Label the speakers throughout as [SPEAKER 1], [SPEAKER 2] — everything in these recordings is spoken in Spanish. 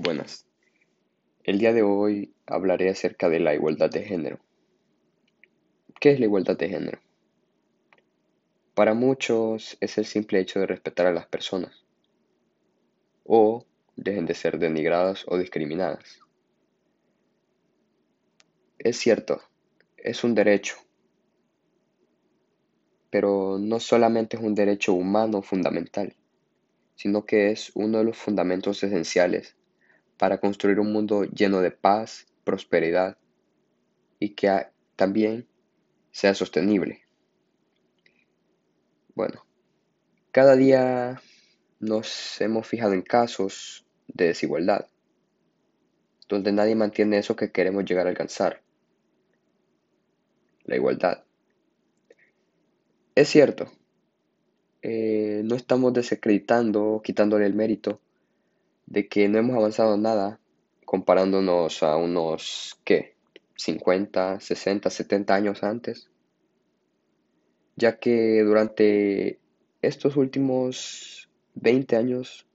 [SPEAKER 1] Buenas. El día de hoy hablaré acerca de la igualdad de género. ¿Qué es la igualdad de género? Para muchos es el simple hecho de respetar a las personas o dejen de ser denigradas o discriminadas. Es cierto, es un derecho, pero no solamente es un derecho humano fundamental, sino que es uno de los fundamentos esenciales para construir un mundo lleno de paz, prosperidad y que también sea sostenible. Bueno, cada día nos hemos fijado en casos de desigualdad, donde nadie mantiene eso que queremos llegar a alcanzar, la igualdad. Es cierto, eh, no estamos desacreditando quitándole el mérito de que no hemos avanzado nada comparándonos a unos, ¿qué? 50, 60, 70 años antes, ya que durante estos últimos 20 años,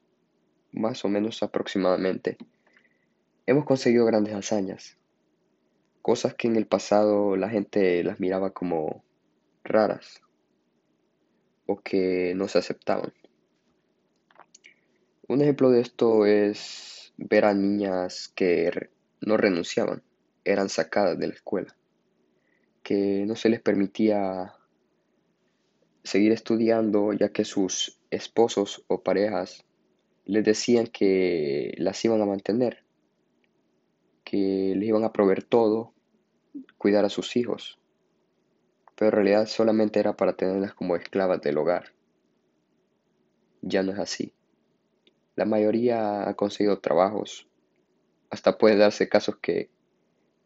[SPEAKER 1] más o menos aproximadamente, hemos conseguido grandes hazañas, cosas que en el pasado la gente las miraba como raras o que no se aceptaban. Un ejemplo de esto es ver a niñas que no renunciaban, eran sacadas de la escuela, que no se les permitía seguir estudiando ya que sus esposos o parejas les decían que las iban a mantener, que les iban a proveer todo, cuidar a sus hijos, pero en realidad solamente era para tenerlas como esclavas del hogar. Ya no es así. La mayoría ha conseguido trabajos. Hasta puede darse casos que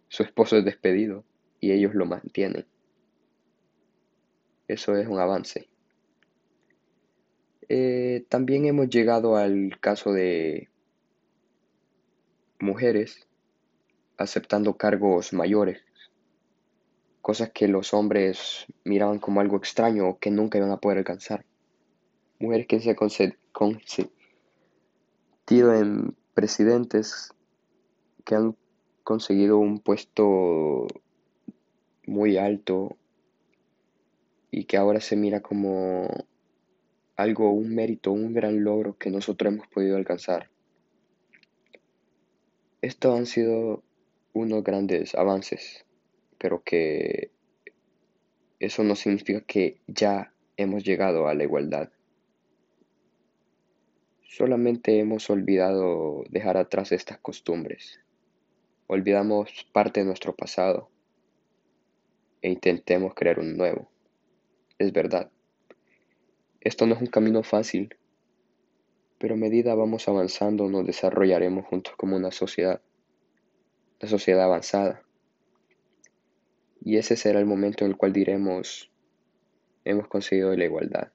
[SPEAKER 1] su esposo es despedido y ellos lo mantienen. Eso es un avance. Eh, también hemos llegado al caso de mujeres aceptando cargos mayores, cosas que los hombres miraban como algo extraño o que nunca iban a poder alcanzar. Mujeres que se, en presidentes que han conseguido un puesto muy alto y que ahora se mira como algo, un mérito, un gran logro que nosotros hemos podido alcanzar. Estos han sido unos grandes avances, pero que eso no significa que ya hemos llegado a la igualdad. Solamente hemos olvidado dejar atrás estas costumbres. Olvidamos parte de nuestro pasado e intentemos crear un nuevo. Es verdad. Esto no es un camino fácil, pero a medida vamos avanzando nos desarrollaremos juntos como una sociedad, una sociedad avanzada. Y ese será el momento en el cual diremos, hemos conseguido la igualdad.